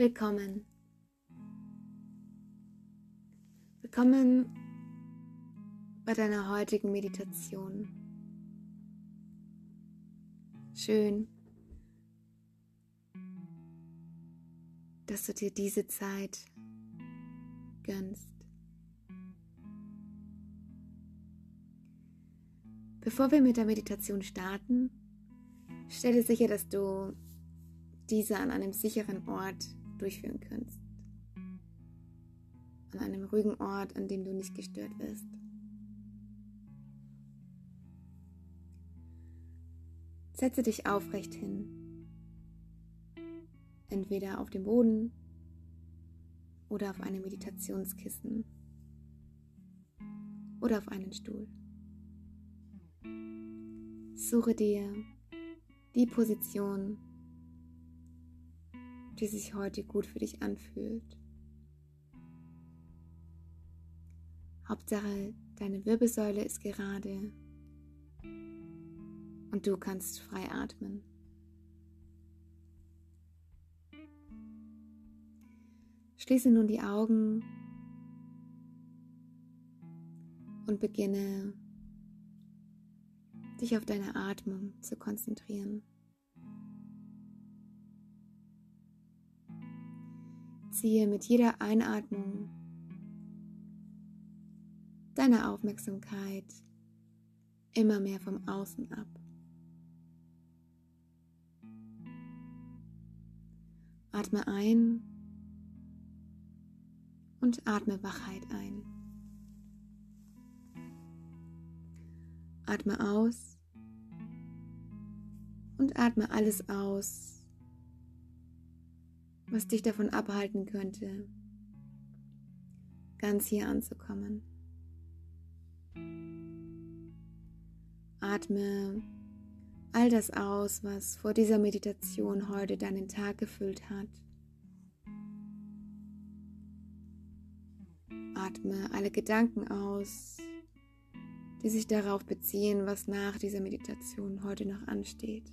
Willkommen. Willkommen bei deiner heutigen Meditation. Schön, dass du dir diese Zeit gönnst. Bevor wir mit der Meditation starten, stelle sicher, dass du diese an einem sicheren Ort durchführen kannst. An einem ruhigen Ort, an dem du nicht gestört wirst. Setze dich aufrecht hin. Entweder auf dem Boden oder auf einem Meditationskissen oder auf einen Stuhl. Suche dir die Position, die sich heute gut für dich anfühlt. Hauptsache, deine Wirbelsäule ist gerade und du kannst frei atmen. Schließe nun die Augen und beginne dich auf deine Atmung zu konzentrieren. Ziehe mit jeder Einatmung deine Aufmerksamkeit immer mehr vom Außen ab. Atme ein und atme Wachheit ein. Atme aus und atme alles aus, was dich davon abhalten könnte, ganz hier anzukommen. Atme all das aus, was vor dieser Meditation heute deinen Tag gefüllt hat. Atme alle Gedanken aus, die sich darauf beziehen, was nach dieser Meditation heute noch ansteht.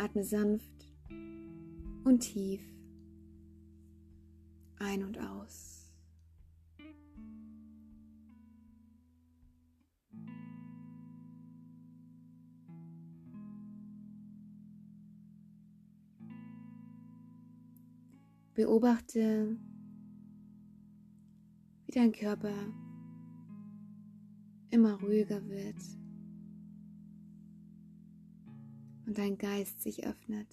Atme sanft und tief ein und aus. Beobachte, wie dein Körper immer ruhiger wird und dein Geist sich öffnet.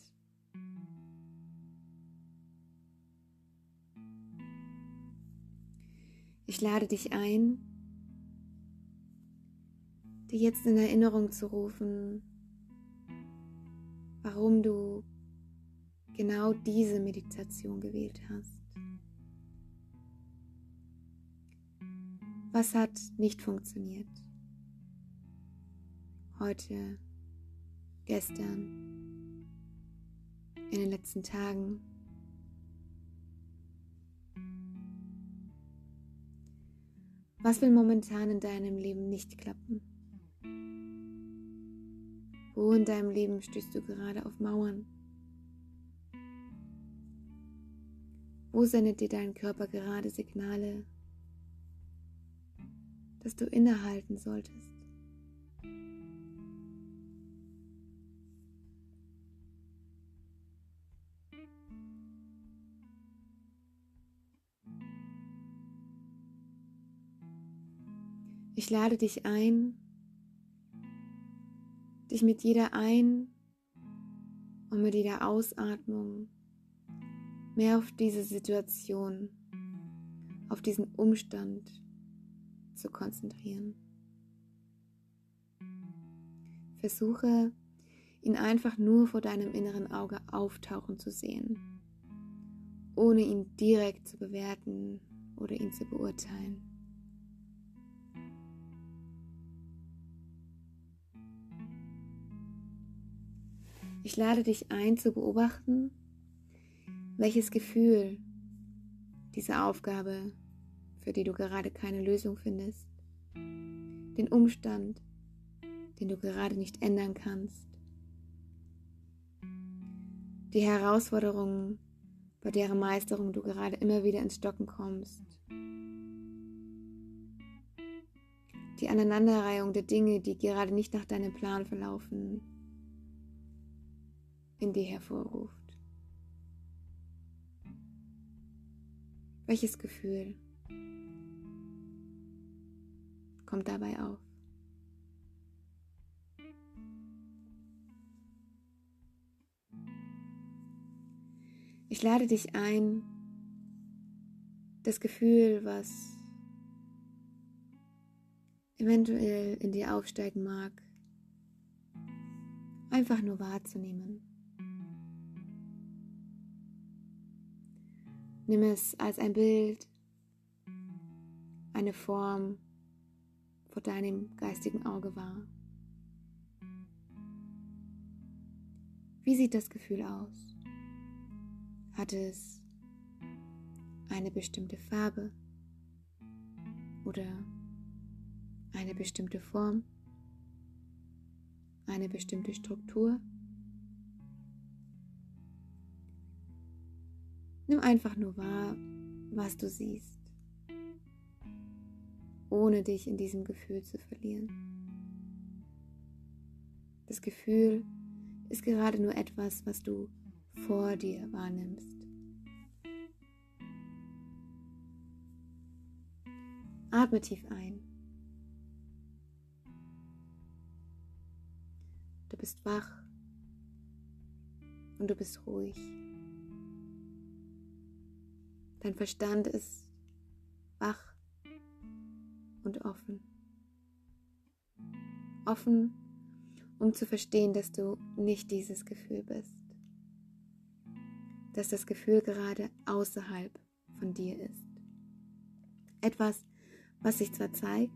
Ich lade dich ein, dir jetzt in Erinnerung zu rufen, warum du genau diese Meditation gewählt hast. Was hat nicht funktioniert? Heute, gestern, in den letzten Tagen. Was will momentan in deinem Leben nicht klappen? Wo in deinem Leben stößt du gerade auf Mauern? Wo sendet dir dein Körper gerade Signale, dass du innehalten solltest? Ich lade dich ein, dich mit jeder Ein- und mit jeder Ausatmung mehr auf diese Situation, auf diesen Umstand zu konzentrieren. Versuche, ihn einfach nur vor deinem inneren Auge auftauchen zu sehen, ohne ihn direkt zu bewerten oder ihn zu beurteilen. Ich lade dich ein zu beobachten, welches Gefühl diese Aufgabe, für die du gerade keine Lösung findest, den Umstand, den du gerade nicht ändern kannst. Die Herausforderungen, bei deren Meisterung du gerade immer wieder ins Stocken kommst. Die Aneinanderreihung der Dinge, die gerade nicht nach deinem Plan verlaufen, in dir hervorruft. Welches Gefühl kommt dabei auf? Ich lade dich ein, das Gefühl, was eventuell in dir aufsteigen mag, einfach nur wahrzunehmen. Nimm es als ein Bild, eine Form vor deinem geistigen Auge wahr. Wie sieht das Gefühl aus? Hat es eine bestimmte Farbe oder eine bestimmte Form, eine bestimmte Struktur? Nimm einfach nur wahr, was du siehst, ohne dich in diesem Gefühl zu verlieren. Das Gefühl ist gerade nur etwas, was du vor dir wahrnimmst. Atme tief ein. Du bist wach und du bist ruhig. Dein Verstand ist wach und offen. Offen, um zu verstehen, dass du nicht dieses Gefühl bist. Dass das Gefühl gerade außerhalb von dir ist. Etwas, was sich zwar zeigt,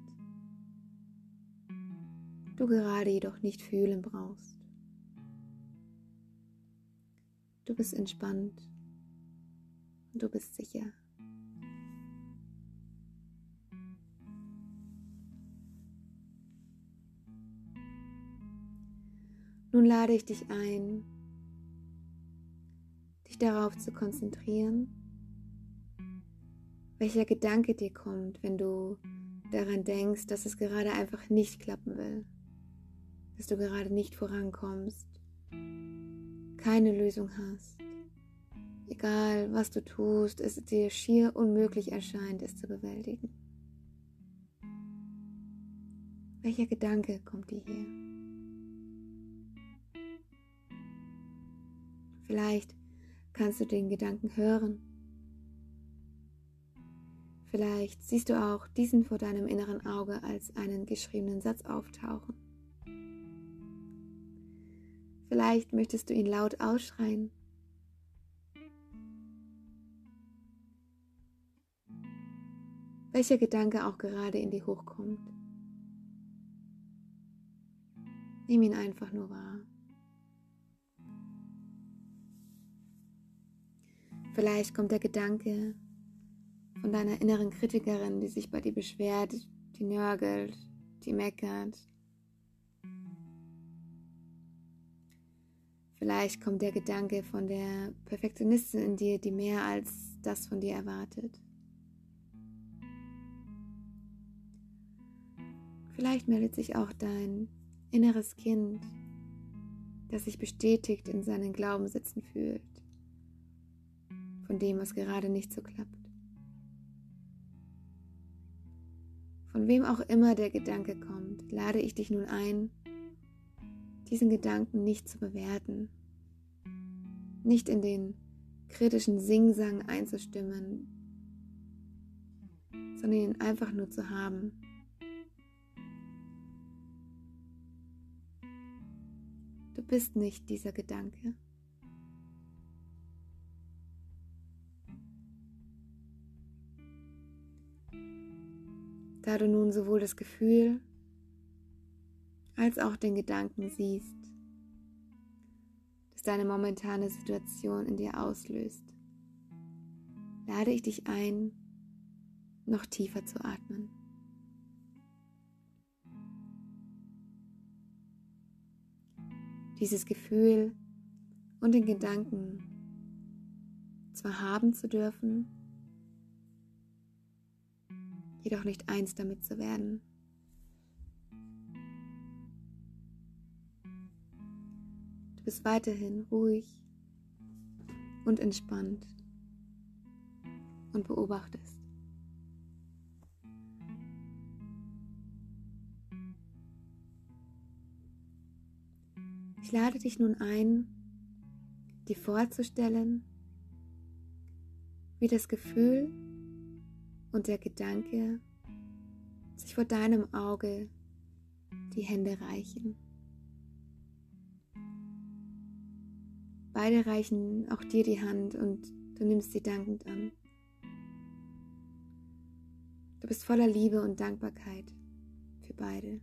du gerade jedoch nicht fühlen brauchst. Du bist entspannt du bist sicher. Nun lade ich dich ein, dich darauf zu konzentrieren, welcher Gedanke dir kommt, wenn du daran denkst, dass es gerade einfach nicht klappen will, dass du gerade nicht vorankommst, keine Lösung hast egal was du tust, es dir schier unmöglich erscheint, es zu bewältigen. Welcher Gedanke kommt dir hier? Vielleicht kannst du den Gedanken hören. Vielleicht siehst du auch diesen vor deinem inneren Auge als einen geschriebenen Satz auftauchen. Vielleicht möchtest du ihn laut ausschreien welcher Gedanke auch gerade in dir hochkommt. Nimm ihn einfach nur wahr. Vielleicht kommt der Gedanke von deiner inneren Kritikerin, die sich bei dir beschwert, die nörgelt, die meckert. Vielleicht kommt der Gedanke von der Perfektionistin in dir, die mehr als das von dir erwartet. Vielleicht meldet sich auch dein inneres Kind, das sich bestätigt in seinen Glaubenssätzen fühlt, von dem, was gerade nicht so klappt. Von wem auch immer der Gedanke kommt, lade ich dich nun ein, diesen Gedanken nicht zu bewerten, nicht in den kritischen Singsang einzustimmen, sondern ihn einfach nur zu haben bist nicht dieser Gedanke. Da du nun sowohl das Gefühl als auch den Gedanken siehst, das deine momentane Situation in dir auslöst, lade ich dich ein, noch tiefer zu atmen. Dieses Gefühl und den Gedanken zwar haben zu dürfen, jedoch nicht eins damit zu werden. Du bist weiterhin ruhig und entspannt und beobachtest. Ich lade dich nun ein, dir vorzustellen, wie das Gefühl und der Gedanke sich vor deinem Auge die Hände reichen. Beide reichen auch dir die Hand und du nimmst sie dankend an. Du bist voller Liebe und Dankbarkeit für beide.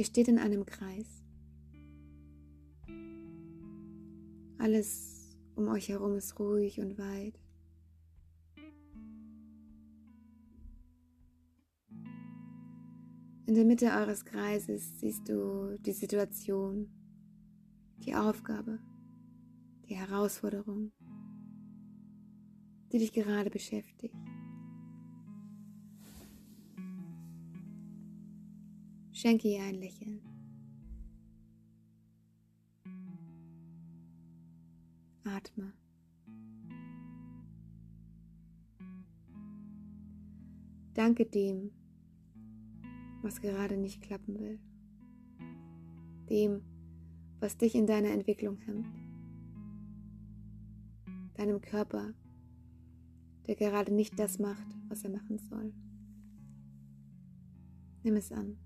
Ihr steht in einem Kreis. Alles um euch herum ist ruhig und weit. In der Mitte eures Kreises siehst du die Situation, die Aufgabe, die Herausforderung, die dich gerade beschäftigt. Schenke ihr ein Lächeln. Atme. Danke dem, was gerade nicht klappen will. Dem, was dich in deiner Entwicklung hemmt. Deinem Körper, der gerade nicht das macht, was er machen soll. Nimm es an.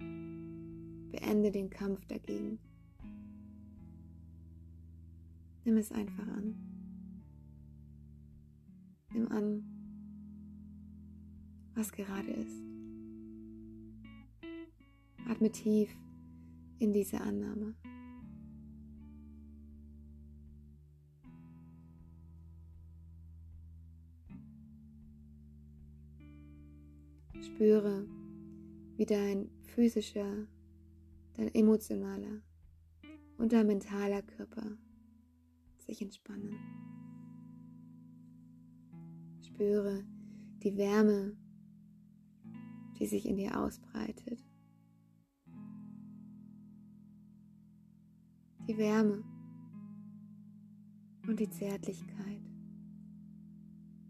Beende den Kampf dagegen. Nimm es einfach an. Nimm an, was gerade ist. Atme tief in diese Annahme. Spüre, wie dein physischer, dein emotionaler und dein mentaler Körper sich entspannen. Spüre die Wärme, die sich in dir ausbreitet. Die Wärme und die Zärtlichkeit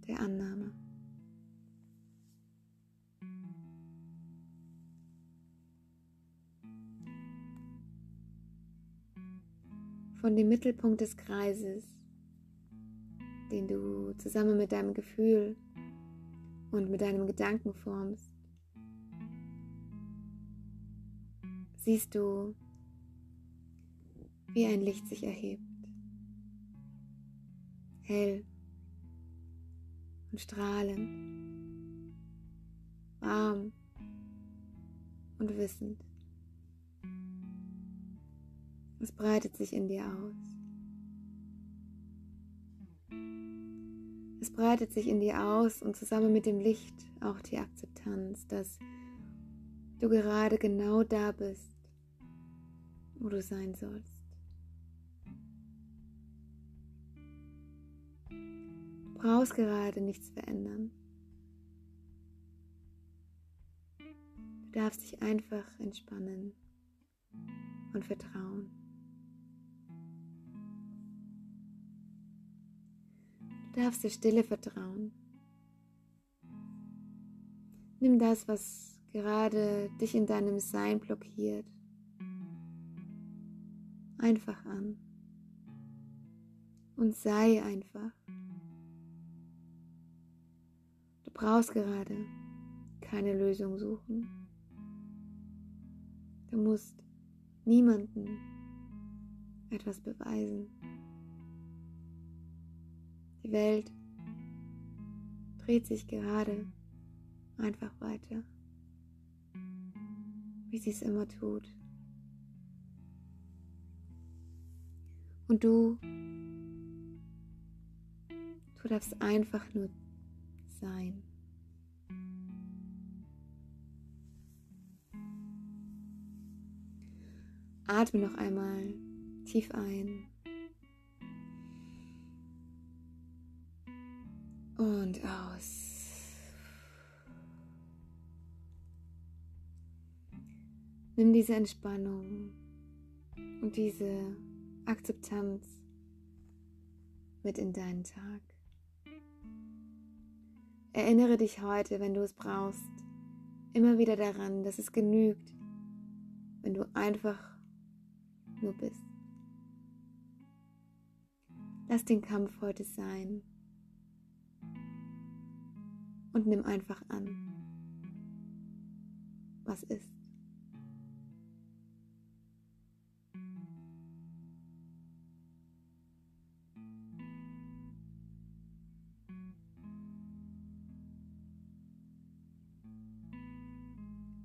der Annahme. Von dem Mittelpunkt des Kreises, den du zusammen mit deinem Gefühl und mit deinem Gedanken formst, siehst du, wie ein Licht sich erhebt, hell und strahlend, warm und wissend. Es breitet sich in dir aus. Es breitet sich in dir aus und zusammen mit dem Licht auch die Akzeptanz, dass du gerade genau da bist, wo du sein sollst. Du brauchst gerade nichts verändern. Du darfst dich einfach entspannen und vertrauen. Darfst der Stille vertrauen. Nimm das, was gerade dich in deinem Sein blockiert, einfach an. Und sei einfach. Du brauchst gerade keine Lösung suchen. Du musst niemanden etwas beweisen. Die Welt dreht sich gerade einfach weiter, wie sie es immer tut. Und du, du darfst einfach nur sein. Atme noch einmal tief ein Und aus. Nimm diese Entspannung und diese Akzeptanz mit in deinen Tag. Erinnere dich heute, wenn du es brauchst, immer wieder daran, dass es genügt, wenn du einfach nur bist. Lass den Kampf heute sein und nimm einfach an, was ist.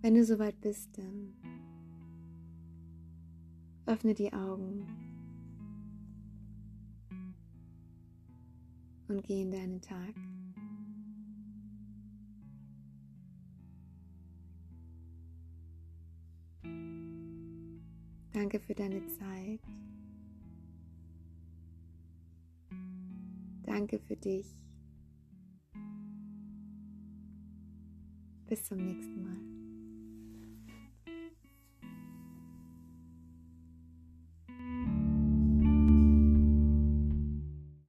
Wenn du soweit bist, dann öffne die Augen und geh in deinen Tag. Danke für deine Zeit. Danke für dich. Bis zum nächsten Mal.